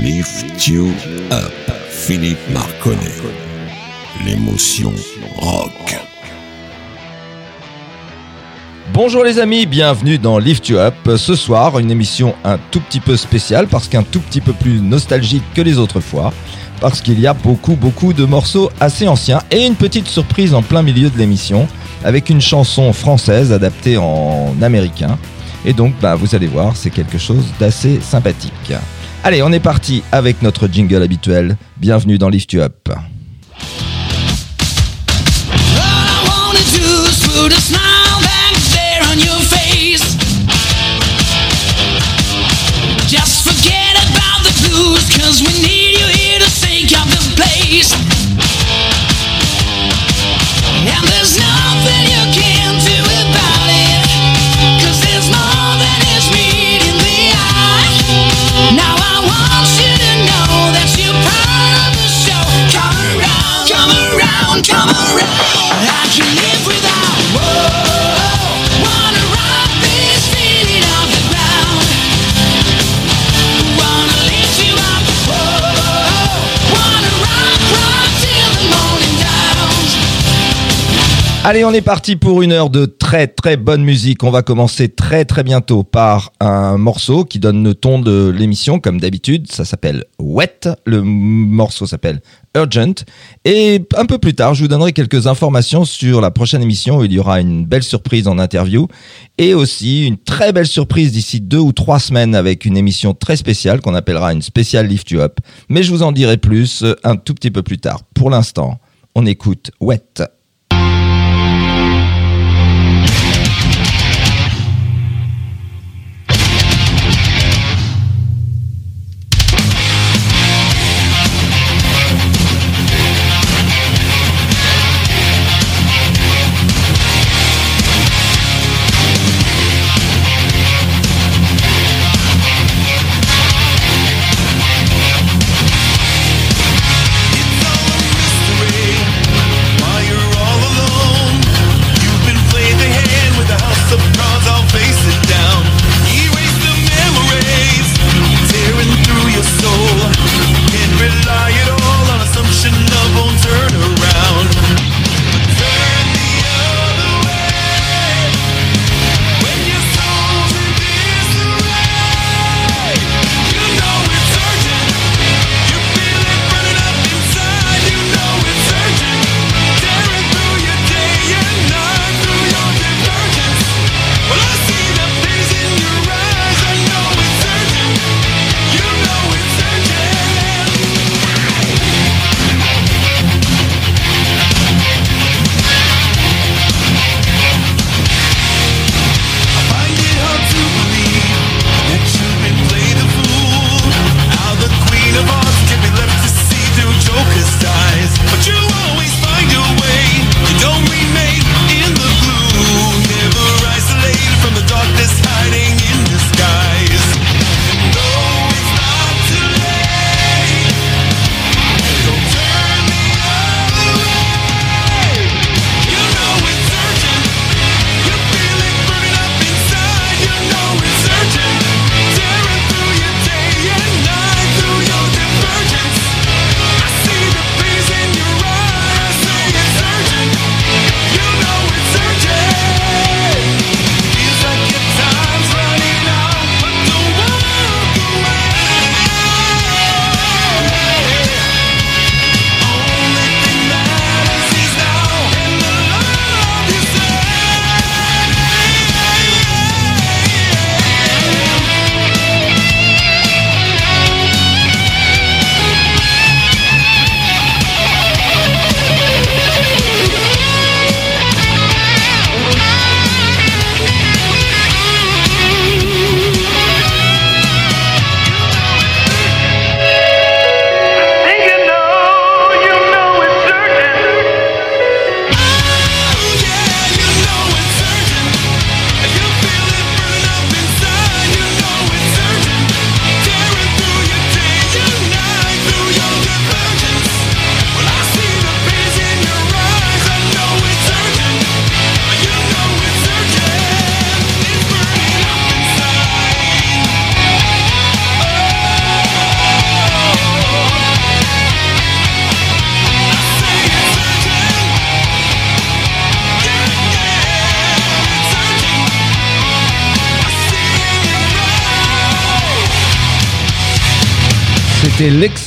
Lift You Up, Philippe Marconnet. L'émotion rock. Bonjour les amis, bienvenue dans Lift You Up. Ce soir, une émission un tout petit peu spéciale parce qu'un tout petit peu plus nostalgique que les autres fois. Parce qu'il y a beaucoup beaucoup de morceaux assez anciens et une petite surprise en plein milieu de l'émission avec une chanson française adaptée en américain. Et donc, bah, vous allez voir, c'est quelque chose d'assez sympathique. Allez, on est parti avec notre jingle habituel. Bienvenue dans Lift You Up. Allez, on est parti pour une heure de très très bonne musique. On va commencer très très bientôt par un morceau qui donne le ton de l'émission comme d'habitude. Ça s'appelle Wet. Le morceau s'appelle Urgent. Et un peu plus tard, je vous donnerai quelques informations sur la prochaine émission où il y aura une belle surprise en interview et aussi une très belle surprise d'ici deux ou trois semaines avec une émission très spéciale qu'on appellera une spéciale Lift You Up. Mais je vous en dirai plus un tout petit peu plus tard. Pour l'instant, on écoute Wet.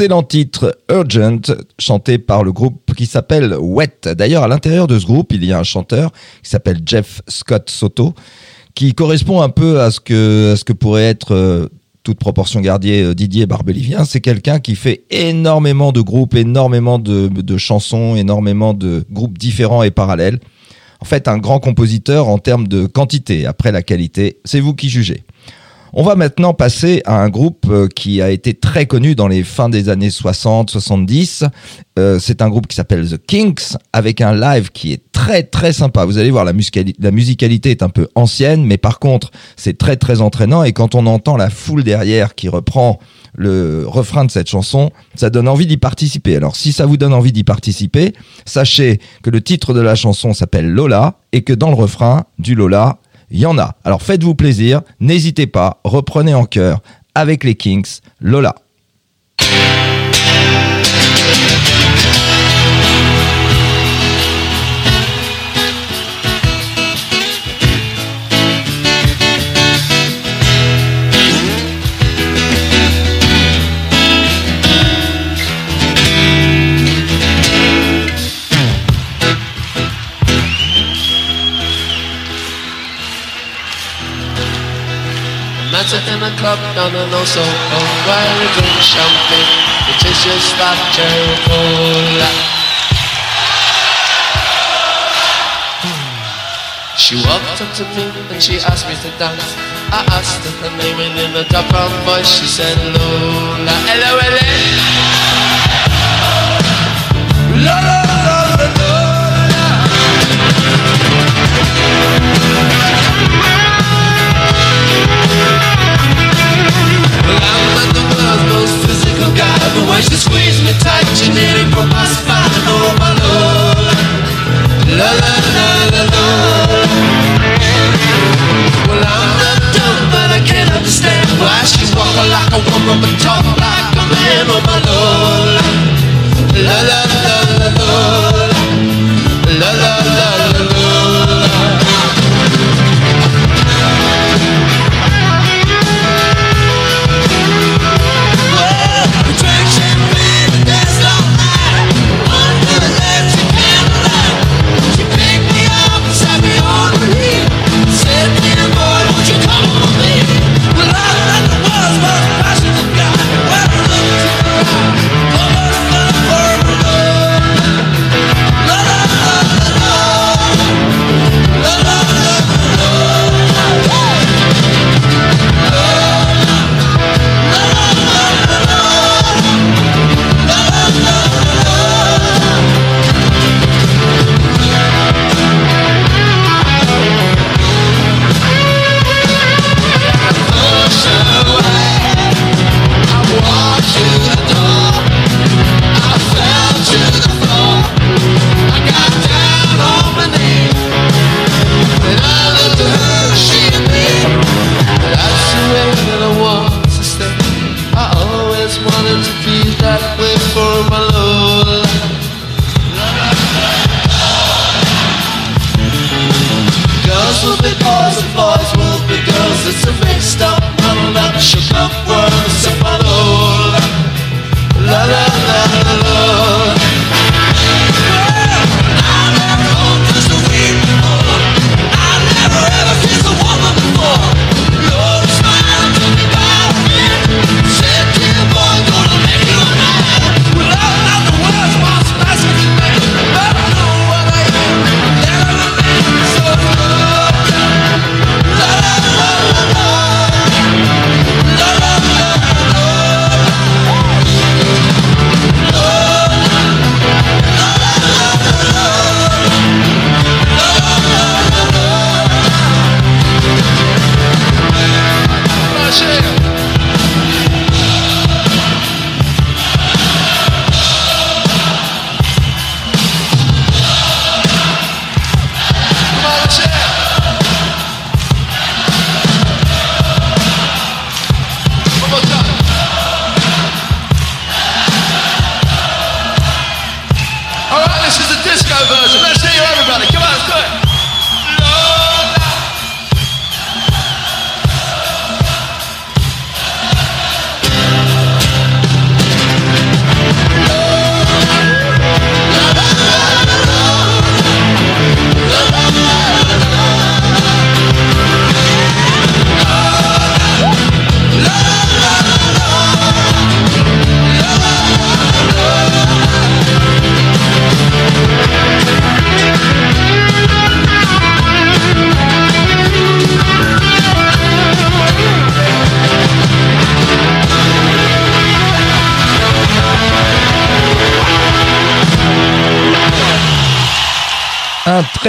C'était l'excellent titre Urgent, chanté par le groupe qui s'appelle Wet. D'ailleurs, à l'intérieur de ce groupe, il y a un chanteur qui s'appelle Jeff Scott Soto, qui correspond un peu à ce que, ce que pourrait être, euh, toute proportion gardée, euh, Didier Barbelivien. C'est quelqu'un qui fait énormément de groupes, énormément de, de chansons, énormément de groupes différents et parallèles. En fait, un grand compositeur en termes de quantité. Après la qualité, c'est vous qui jugez. On va maintenant passer à un groupe euh, qui a été très connu dans les fins des années 60, 70. Euh, c'est un groupe qui s'appelle The Kinks avec un live qui est très très sympa. Vous allez voir, la, la musicalité est un peu ancienne, mais par contre, c'est très très entraînant. Et quand on entend la foule derrière qui reprend le refrain de cette chanson, ça donne envie d'y participer. Alors si ça vous donne envie d'y participer, sachez que le titre de la chanson s'appelle Lola et que dans le refrain du Lola, il y en a. Alors faites-vous plaisir, n'hésitez pas, reprenez en chœur avec les Kings, Lola. A club down in Osoko Where we drink champagne It is just that cherry cola She walked up to me and she asked me to dance. I asked her her name and in a top brown voice she said Lola. L-O-L-A Lola, guy But when she squeezed me tight She nearly broke my spine Oh, my Lola La, la, la, la, Lola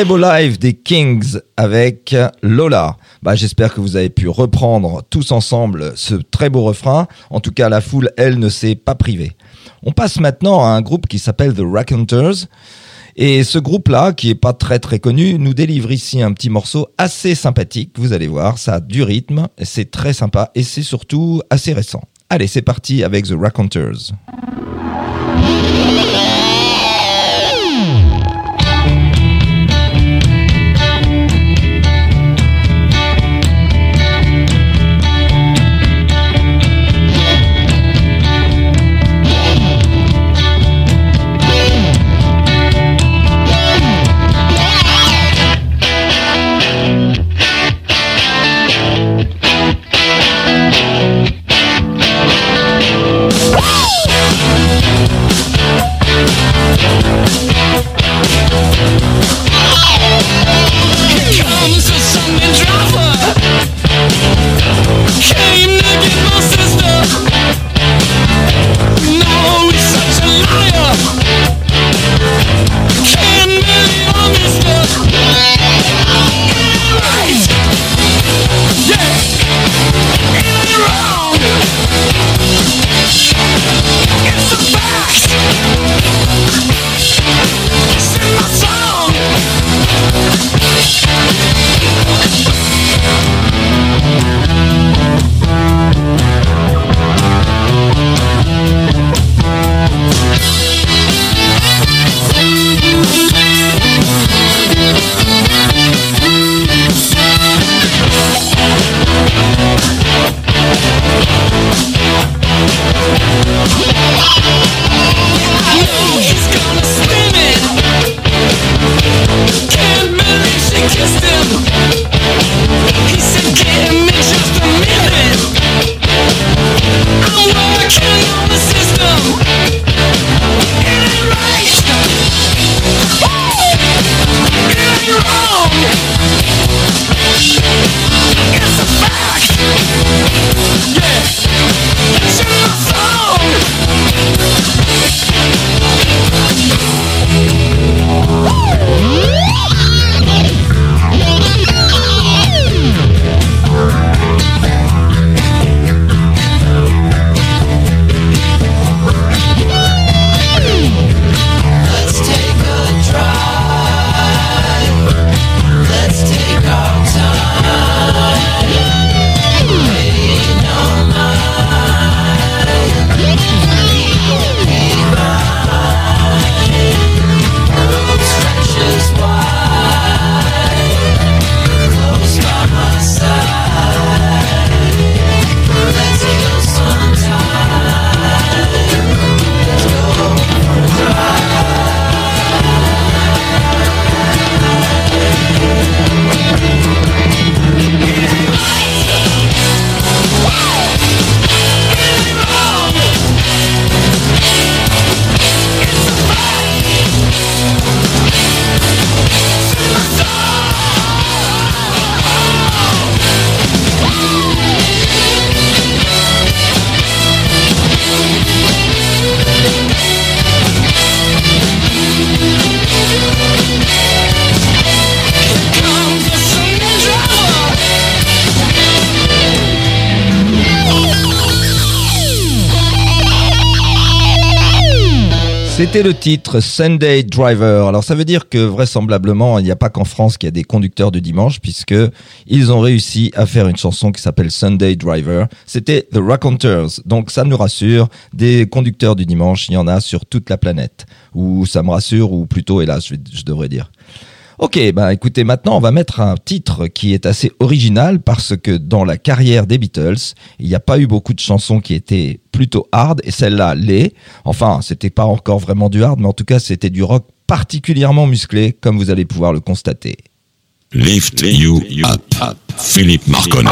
beau live des Kings avec Lola. Bah, j'espère que vous avez pu reprendre tous ensemble ce très beau refrain. En tout cas, la foule, elle, ne s'est pas privée. On passe maintenant à un groupe qui s'appelle The Raconteurs. Et ce groupe-là, qui est pas très très connu, nous délivre ici un petit morceau assez sympathique. Vous allez voir, ça a du rythme, c'est très sympa et c'est surtout assez récent. Allez, c'est parti avec The Raconteurs. C'était le titre Sunday Driver. Alors ça veut dire que vraisemblablement il n'y a pas qu'en France qu'il y a des conducteurs de dimanche puisque ils ont réussi à faire une chanson qui s'appelle Sunday Driver. C'était The Raconteurs. Donc ça nous rassure, des conducteurs du dimanche, il y en a sur toute la planète. Ou ça me rassure ou plutôt hélas je, je devrais dire. Ok, bah écoutez, maintenant on va mettre un titre qui est assez original parce que dans la carrière des Beatles, il n'y a pas eu beaucoup de chansons qui étaient plutôt hard et celle-là l'est. Enfin, c'était pas encore vraiment du hard, mais en tout cas c'était du rock particulièrement musclé, comme vous allez pouvoir le constater. Lift You Up. Philippe Marconnet.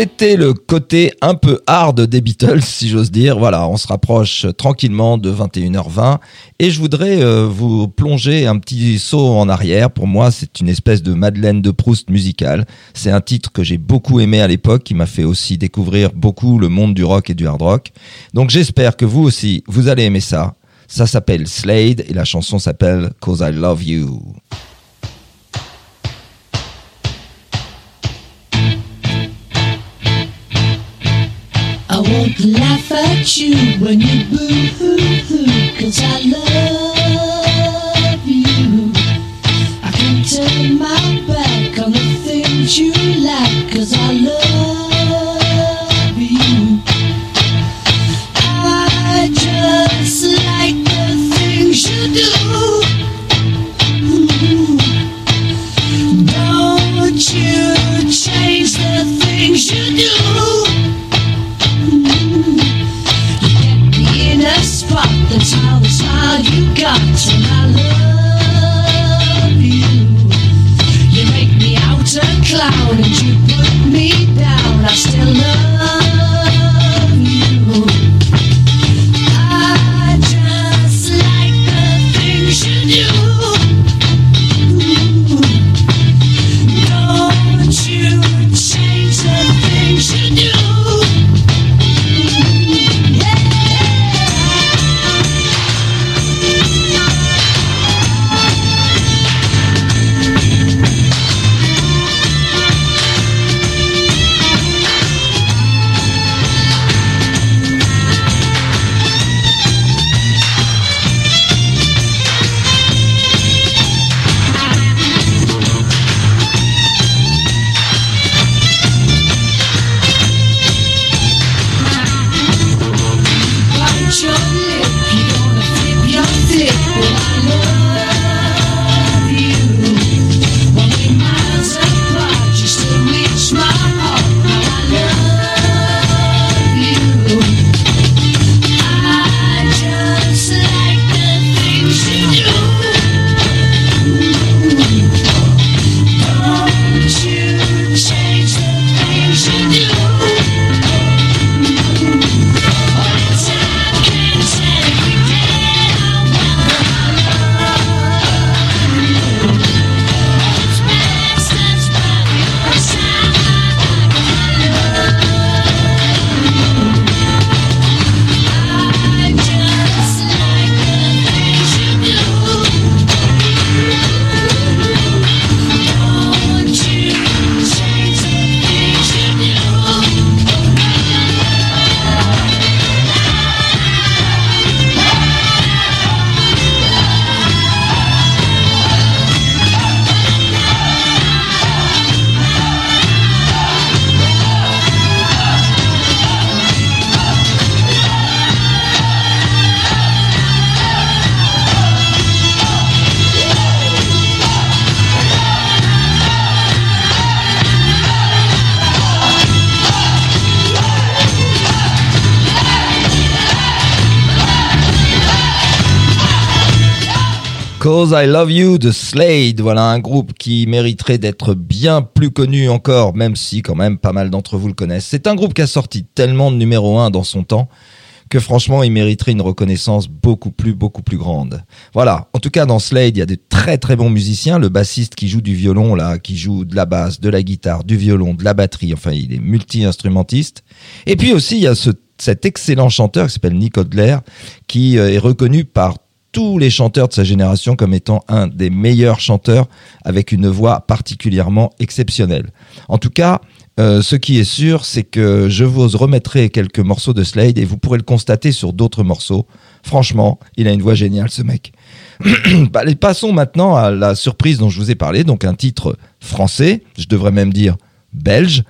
C'était le côté un peu hard des Beatles, si j'ose dire. Voilà, on se rapproche tranquillement de 21h20 et je voudrais euh, vous plonger un petit saut en arrière. Pour moi, c'est une espèce de Madeleine de Proust musicale. C'est un titre que j'ai beaucoup aimé à l'époque, qui m'a fait aussi découvrir beaucoup le monde du rock et du hard rock. Donc j'espère que vous aussi, vous allez aimer ça. Ça s'appelle Slade et la chanson s'appelle Cause I Love You. I won't laugh at you when you boo-hoo-hoo Cause I love you. I can turn my back on the things you like Cause I love you. I just like the things you do. Don't you change the things you do That's how, that's how you got, and I love you. You make me out a clown, and you put me down. I still love. you. You de Slade. Voilà un groupe qui mériterait d'être bien plus connu encore, même si quand même pas mal d'entre vous le connaissent. C'est un groupe qui a sorti tellement de numéro 1 dans son temps que franchement il mériterait une reconnaissance beaucoup plus beaucoup plus grande. Voilà, en tout cas dans Slade, il y a de très très bons musiciens, le bassiste qui joue du violon là, qui joue de la basse, de la guitare, du violon, de la batterie, enfin il est multi-instrumentiste. Et puis aussi il y a ce, cet excellent chanteur qui s'appelle Nick Odler qui euh, est reconnu par tous les chanteurs de sa génération comme étant un des meilleurs chanteurs avec une voix particulièrement exceptionnelle. En tout cas, euh, ce qui est sûr, c'est que je vous remettrai quelques morceaux de Slade et vous pourrez le constater sur d'autres morceaux. Franchement, il a une voix géniale, ce mec. bah, passons maintenant à la surprise dont je vous ai parlé, donc un titre français, je devrais même dire belge,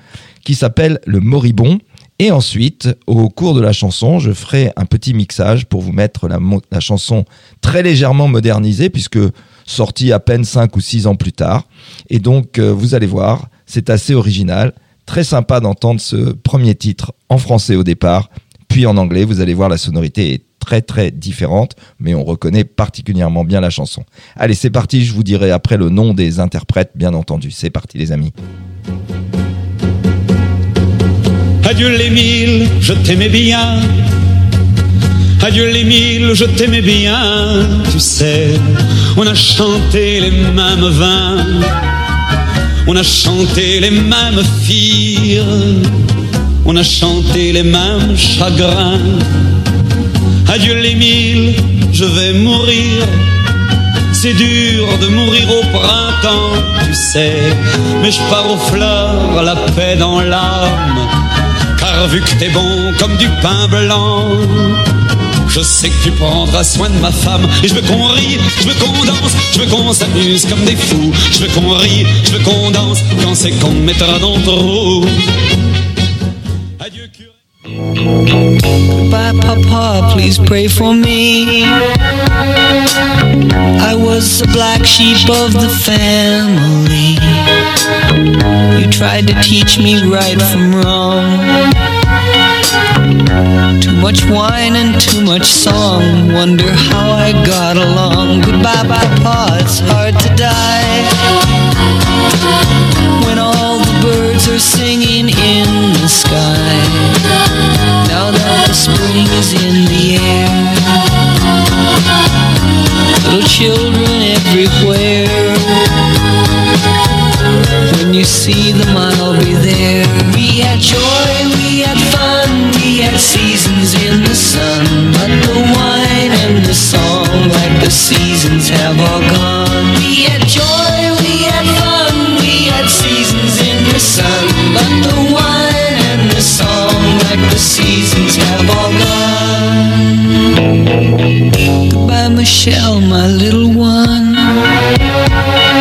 qui s'appelle Le Moribond. Et ensuite, au cours de la chanson, je ferai un petit mixage pour vous mettre la, chanson très légèrement modernisée, puisque sortie à peine 5 ou 6 ans plus tard. Et donc, euh, vous allez voir, c'est assez original. Très sympa d'entendre ce premier titre en français au départ, puis en anglais. Vous allez voir, la sonorité est très très différente, mais on reconnaît particulièrement bien la chanson. Allez, c'est parti, je vous dirai après le nom des interprètes, bien entendu. C'est parti les amis. Adieu les mille, je t'aimais bien. Adieu les mille, je t'aimais bien. Tu sais, on a chanté les mêmes vins. On a chanté les mêmes filles. On a chanté les mêmes chagrins. Adieu les mille, je vais mourir. C'est dur de mourir au printemps, tu sais. Mais je pars aux fleurs, la paix dans l'âme. Vu que t'es bon comme du pain blanc, je sais que tu prendras soin de ma femme. Et je veux qu'on rie, je veux qu'on danse, je veux qu'on s'amuse comme des fous. Je veux qu'on rie, je veux qu'on danse quand c'est qu'on me mettra dans le trou. Adieu curé. Goodbye, Papa, please pray for me. I was the black sheep of the family. You tried to teach me right from wrong. Too much wine and too much song. Wonder how I got along. Goodbye, Papa, it's hard to die. When all the birds are singing in the sky. Now that the spring is in the air, little children everywhere. When you see them, I'll be there. We had joy, we had sun. But the wine and the song, like the seasons, have all gone. We had joy, we had fun, we had seasons in the sun. But the wine and the song, like the seasons, have all gone. Goodbye, Michelle, my little one.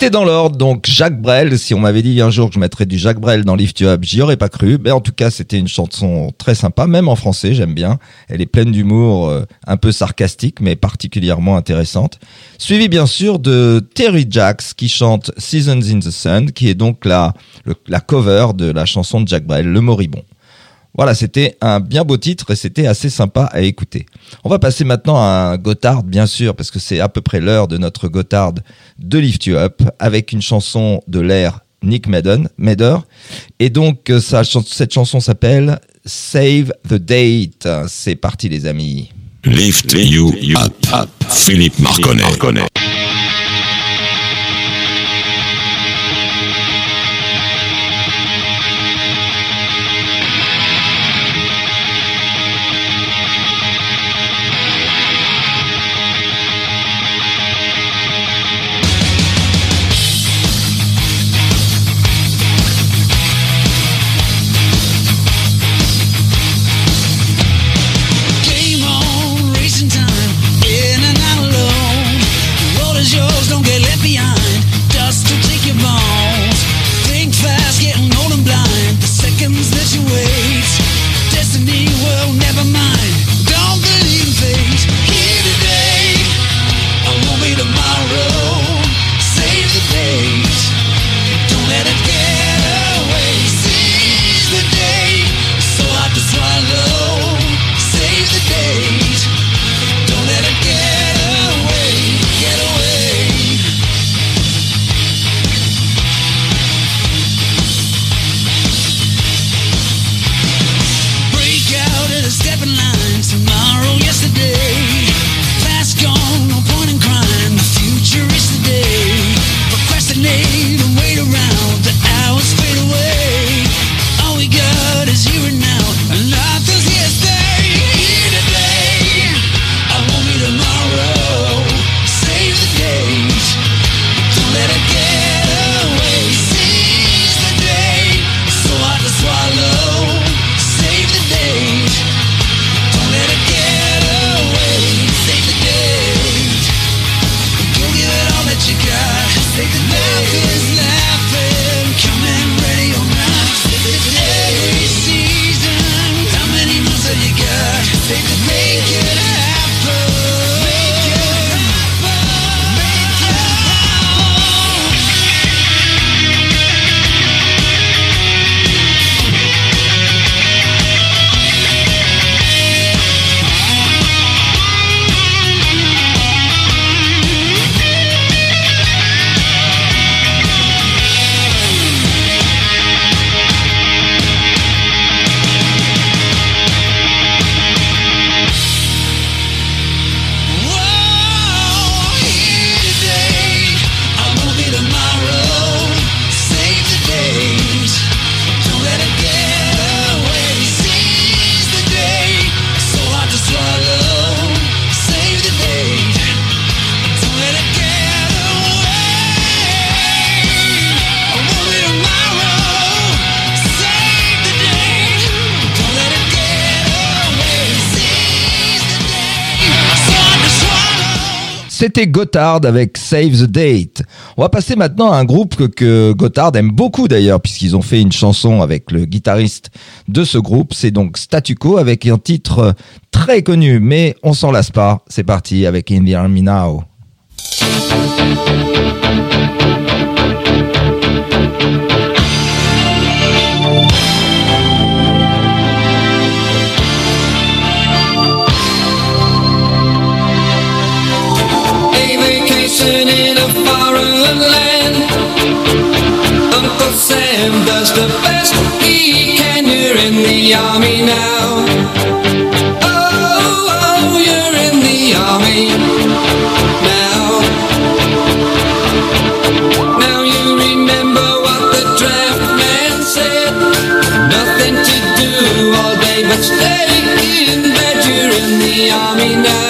C'était dans l'ordre, donc Jacques Brel. Si on m'avait dit un jour que je mettrais du Jacques Brel dans Lift You Up, j'y aurais pas cru. Mais en tout cas, c'était une chanson très sympa, même en français, j'aime bien. Elle est pleine d'humour, euh, un peu sarcastique, mais particulièrement intéressante. Suivi bien sûr de Terry Jacks qui chante Seasons in the Sun, qui est donc la, la cover de la chanson de Jacques Brel, Le Moribond. Voilà, c'était un bien beau titre et c'était assez sympa à écouter. On va passer maintenant à un Gotthard, bien sûr, parce que c'est à peu près l'heure de notre Gotthard de Lift You Up, avec une chanson de l'ère Nick Madden, Meder. Et donc, euh, ça, cette chanson s'appelle Save the Date. C'est parti, les amis. Lift you up. Philippe Marconnet. Game C'était Gotthard avec Save the Date. On va passer maintenant à un groupe que, Gotthard aime beaucoup d'ailleurs, puisqu'ils ont fait une chanson avec le guitariste de ce groupe. C'est donc Statu Quo avec un titre très connu, mais on s'en lasse pas. C'est parti avec In the Army Now. In a foreign land. Uncle Sam does the best he can. You're in the army now. Oh, oh, you're in the army now. Now you remember what the draft man said. Nothing to do all day but stay in bed. You're in the army now.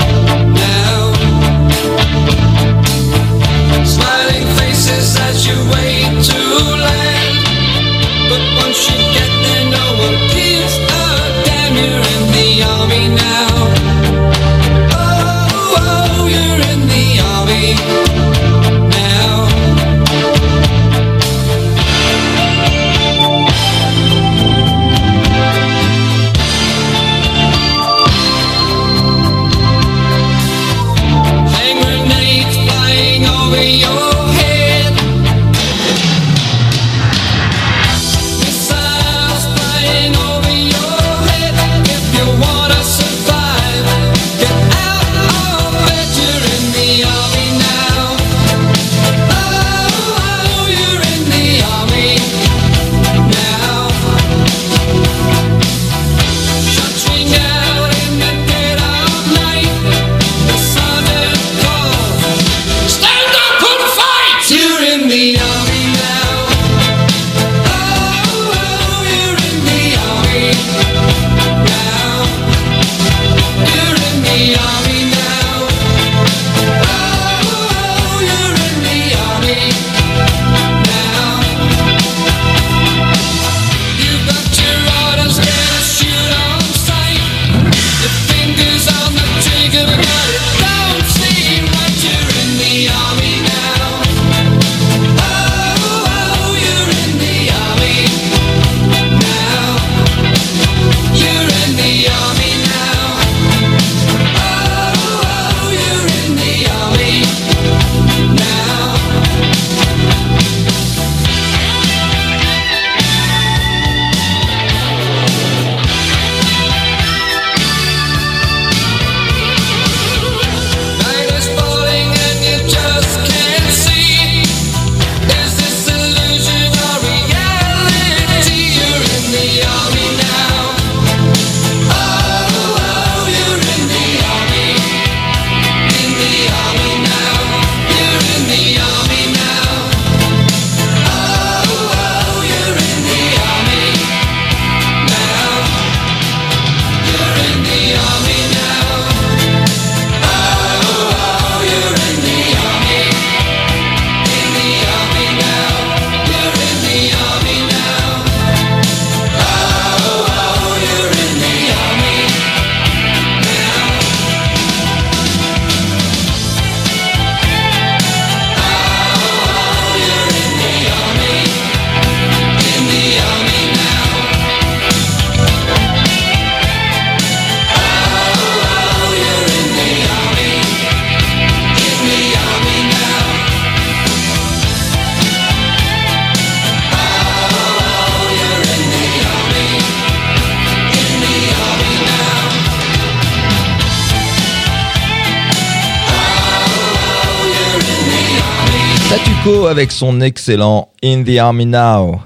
avec son excellent In the Army Now.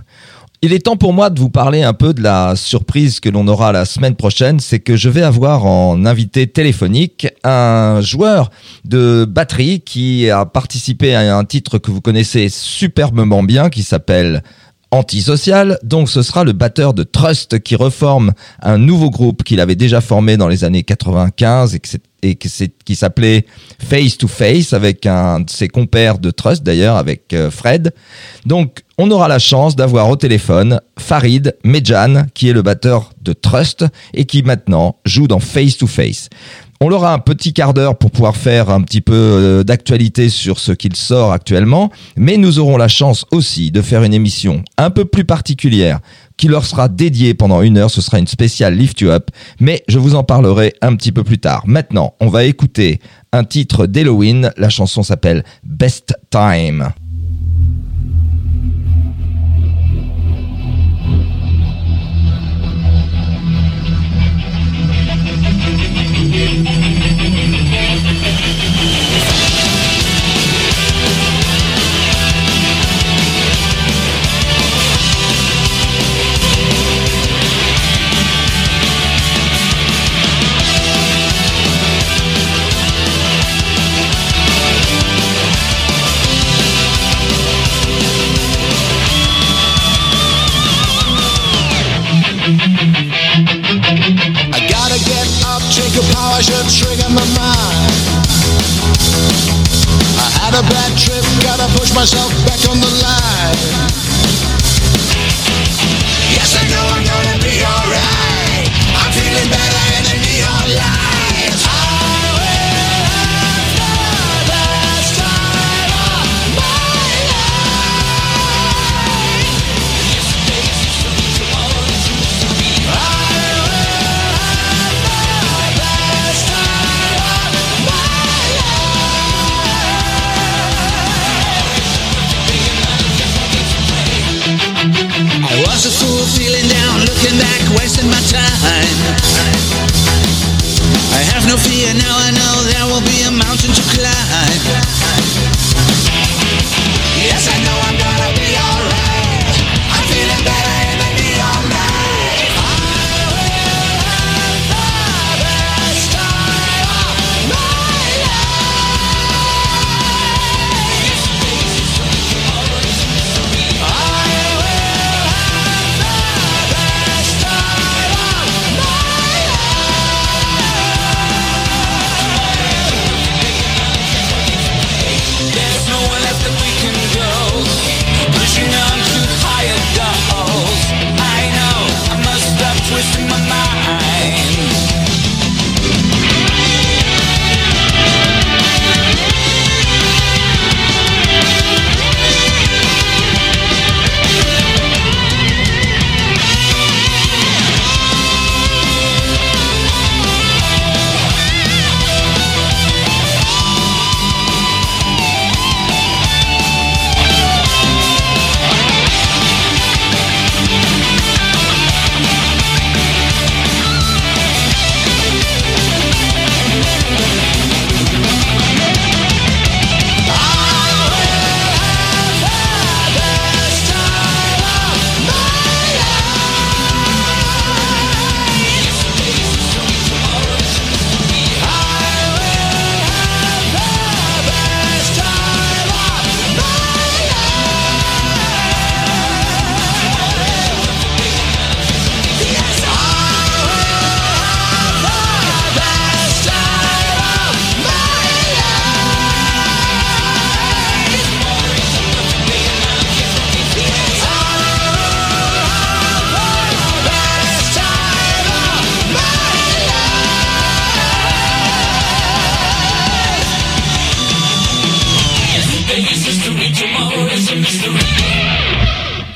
Il est temps pour moi de vous parler un peu de la surprise que l'on aura la semaine prochaine. C'est que je vais avoir en invité téléphonique un joueur de batterie qui a participé à un titre que vous connaissez superbement bien qui s'appelle Antisocial. Donc ce sera le batteur de Trust qui reforme un nouveau groupe qu'il avait déjà formé dans les années 95 et que et qui s'appelait Face to Face avec ses compères de Trust d'ailleurs avec euh, Fred. Donc on aura la chance d'avoir au téléphone Farid Medjan qui est le batteur de Trust et qui maintenant joue dans Face to Face. On aura un petit quart d'heure pour pouvoir faire un petit peu euh, d'actualité sur ce qu'il sort actuellement, mais nous aurons la chance aussi de faire une émission un peu plus particulière qui leur sera dédiée pendant une heure. Ce sera une spéciale Lift You Up, mais je vous en parlerai un petit peu plus tard. Maintenant, on va écouter un titre d'Halloween. La chanson s'appelle Best Time.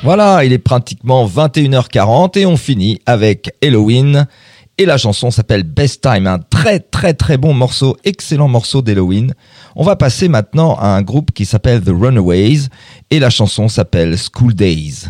Voilà, il est pratiquement 21h40 et on finit avec Halloween. Et la chanson s'appelle Best Time, un très très très bon morceau, excellent morceau d'Halloween. On va passer maintenant à un groupe qui s'appelle The Runaways et la chanson s'appelle School Days.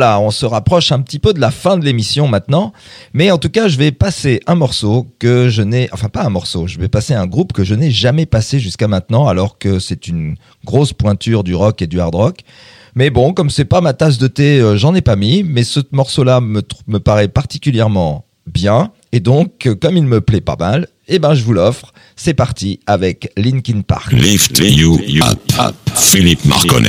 Voilà, on se rapproche un petit peu de la fin de l'émission maintenant. Mais en tout cas, je vais passer un morceau que je n'ai, enfin pas un morceau, je vais passer un groupe que je n'ai jamais passé jusqu'à maintenant, alors que c'est une grosse pointure du rock et du hard rock. Mais bon, comme c'est pas ma tasse de thé, euh, j'en ai pas mis. Mais ce morceau-là me, me paraît particulièrement bien. Et donc, euh, comme il me plaît pas mal, eh ben je vous l'offre. C'est parti avec Linkin Park. Lift you up. Philippe Marconnet.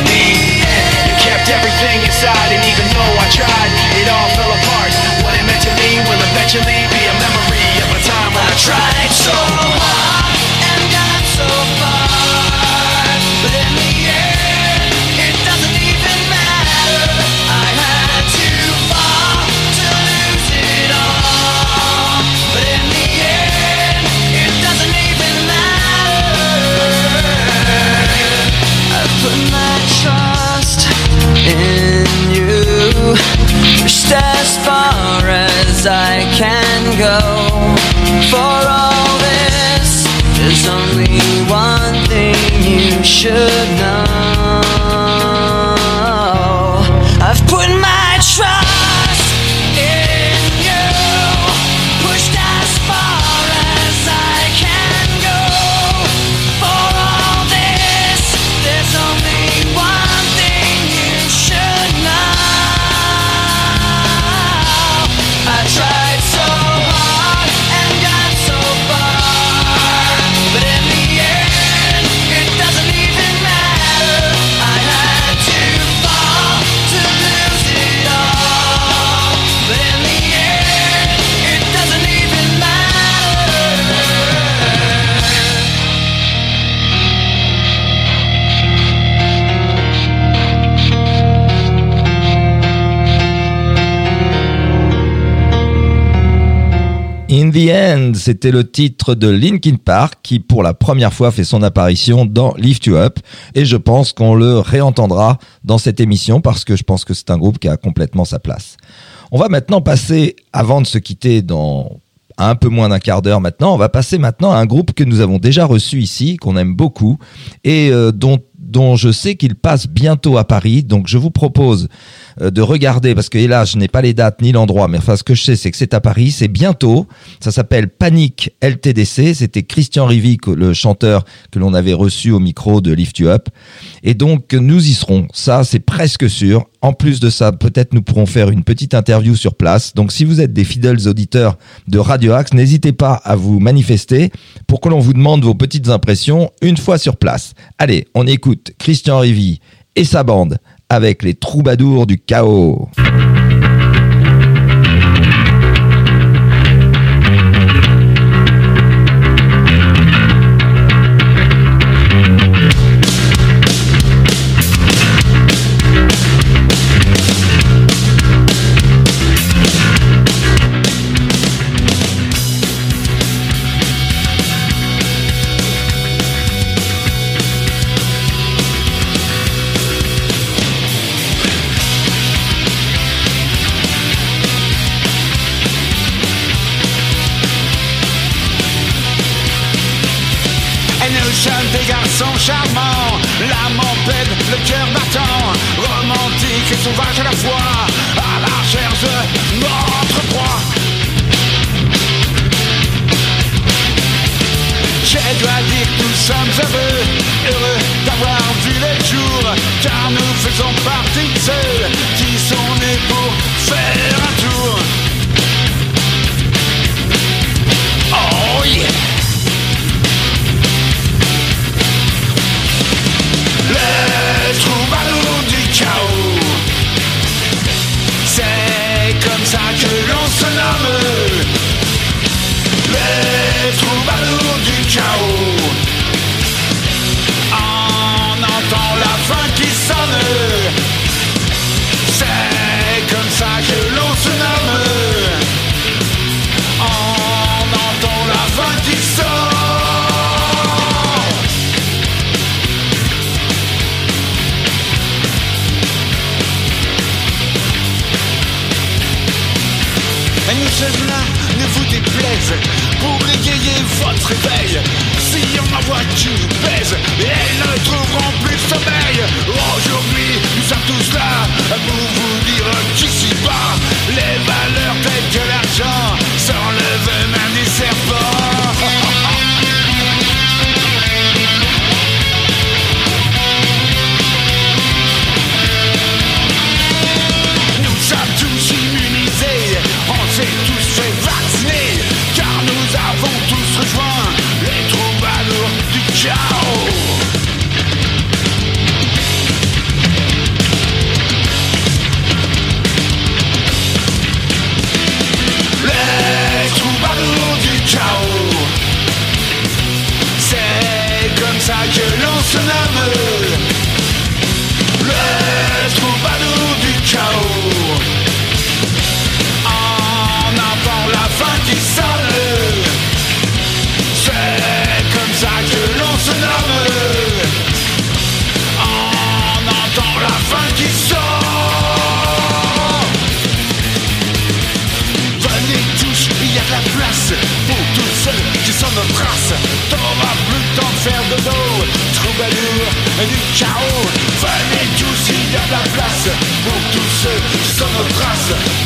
Pushed as far as I can go. For all this, there's only one thing you should The End, c'était le titre de Linkin Park qui pour la première fois fait son apparition dans Lift You Up et je pense qu'on le réentendra dans cette émission parce que je pense que c'est un groupe qui a complètement sa place. On va maintenant passer, avant de se quitter dans un peu moins d'un quart d'heure maintenant, on va passer maintenant à un groupe que nous avons déjà reçu ici, qu'on aime beaucoup et euh, dont dont je sais qu'il passe bientôt à Paris. Donc je vous propose de regarder, parce que hélas, je n'ai pas les dates ni l'endroit, mais enfin ce que je sais, c'est que c'est à Paris, c'est bientôt. Ça s'appelle Panic LTDC. C'était Christian que- le chanteur que l'on avait reçu au micro de Lift You Up. Et donc nous y serons. Ça, c'est presque sûr. En plus de ça, peut-être nous pourrons faire une petite interview sur place. Donc si vous êtes des fidèles auditeurs de Radio Axe, n'hésitez pas à vous manifester pour que l'on vous demande vos petites impressions une fois sur place. Allez, on écoute Christian Rivy et sa bande avec les troubadours du chaos. Sauvage à fois,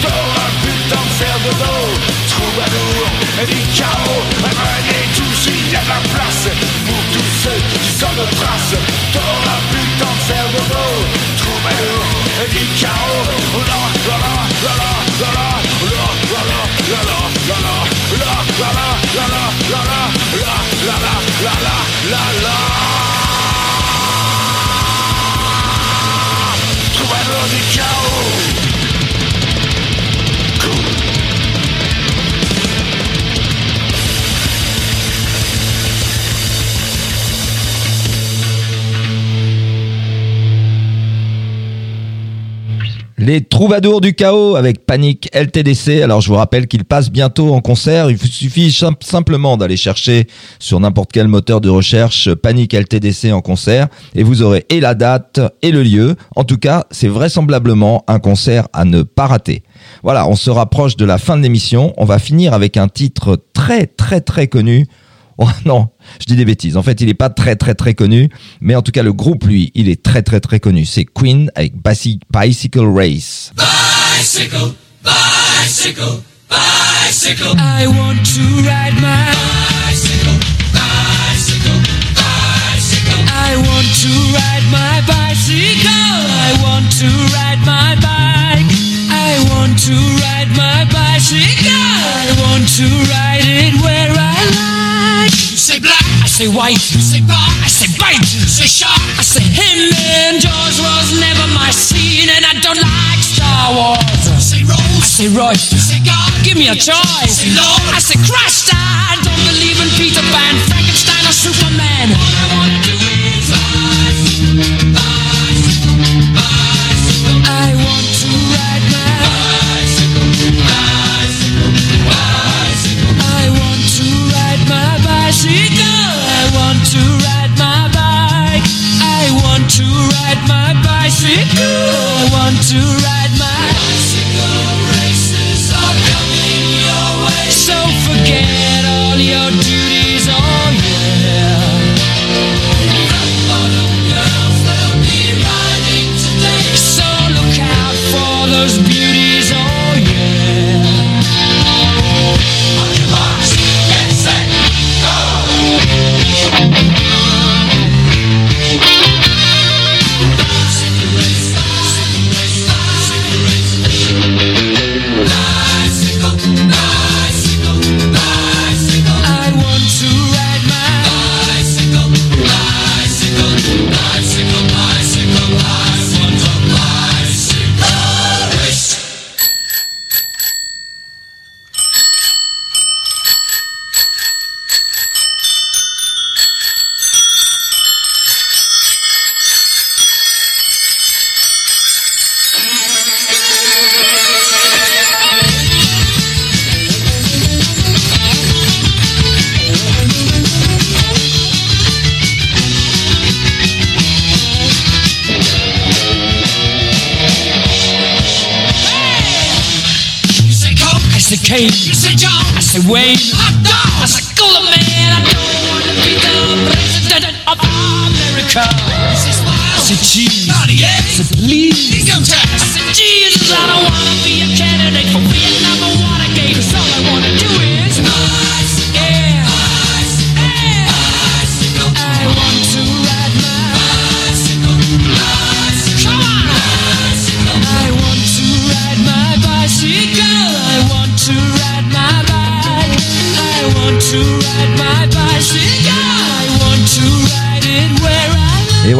T'auras plus le de de dos Troubadour du chaos tous, il y a de la place Pour tous ceux qui sont notre race T'auras plus le temps de de dos Troubadour du chaos La la du chaos Les troubadours du chaos avec Panic LTDC. Alors je vous rappelle qu'ils passent bientôt en concert. Il vous suffit sim- simplement d'aller chercher sur n'importe quel moteur de recherche Panic LTDC en concert et vous aurez et la date et le lieu. En tout cas, c'est vraisemblablement un concert à ne pas rater. Voilà, on se rapproche de la fin de l'émission. On va finir avec un titre très très très connu. Oh non, je dis des bêtises. En fait, il n'est pas très très très connu, mais en tout cas le groupe lui, il est très très très connu. C'est Queen avec Bicycle Race. Bicycle, bicycle, bicycle. I want to ride my Bicycle, bicycle, bicycle. I want to ride my bicycle. I want to ride my bike. I want to ride my bicycle. I want to ride it where I like. You say black, I say white. you say bar, I say bite. you say shark. I say him and Jaws was never my scene, and I don't like Star Wars. You say Rose, I say Royce. you say God. Give me a choice. Say Lord. I say Christ. I don't believe in Peter Pan, Kane. You say John. I say Wayne. Hot dog. I say Cooler Man. I don't want to be the president of America. I. I say Cheese. I say Please. Income tax. I say Jesus. I don't want to be a candidate for Vietnam or Watergate. 'cause all I want to do is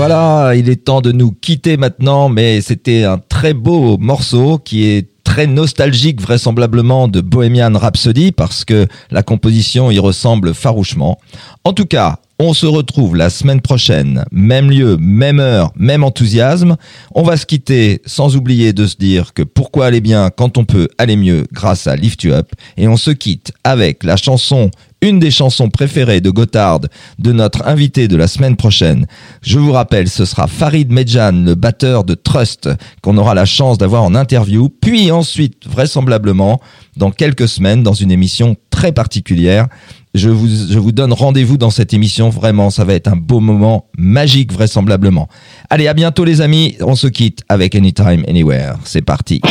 voilà, il est temps de nous quitter maintenant, mais c'était un très beau morceau qui est très nostalgique vraisemblablement de Bohemian Rhapsody parce que la composition y ressemble farouchement. En tout cas, on se retrouve la semaine prochaine, même lieu, même heure, même enthousiasme. On va se quitter sans oublier de se dire que pourquoi aller bien quand on peut aller mieux grâce à Lift You Up. Et on se quitte avec la chanson une des chansons préférées de Gotthard, de notre invité de la semaine prochaine. Je vous rappelle, ce sera Farid Medjan, le batteur de Trust, qu'on aura la chance d'avoir en interview, puis ensuite, vraisemblablement, dans quelques semaines, dans une émission très particulière. Je vous, je vous donne rendez-vous dans cette émission, vraiment, ça va être un beau moment magique, vraisemblablement. Allez, à bientôt les amis, on se quitte avec Anytime, Anywhere. C'est parti.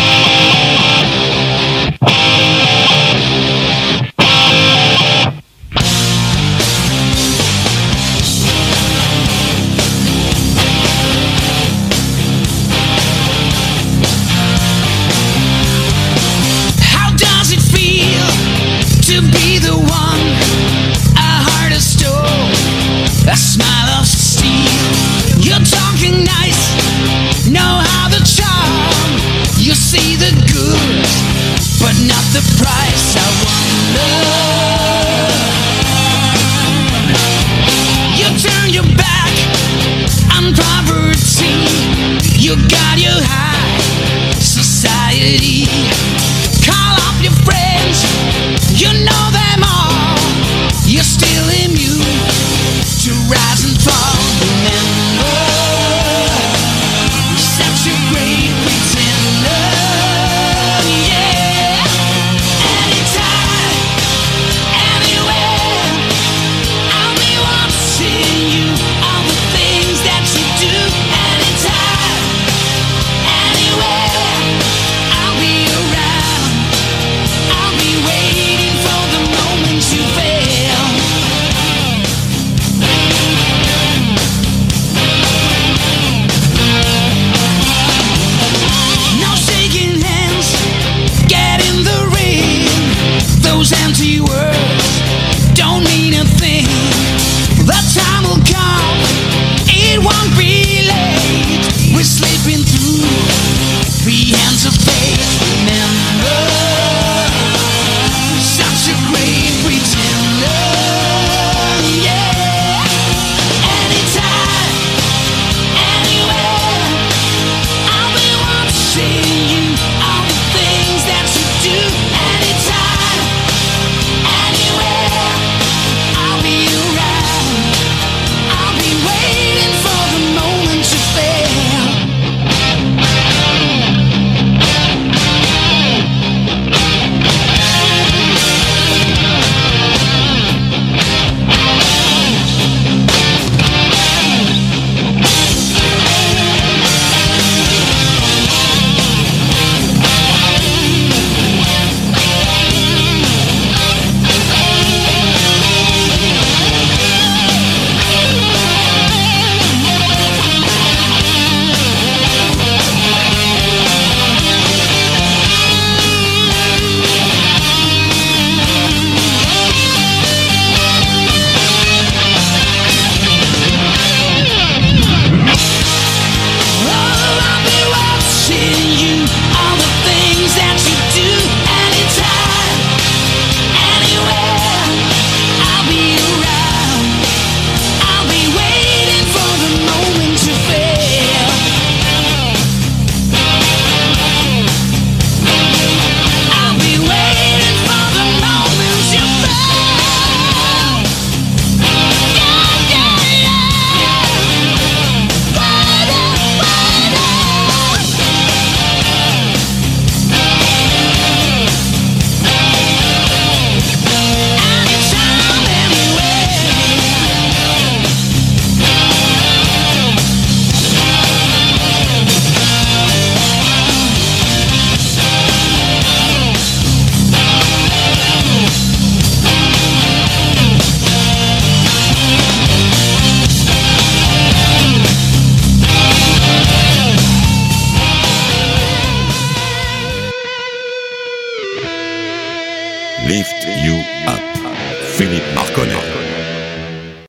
smile of steel. You're talking nice, know how the charm. You see the good, but not the price.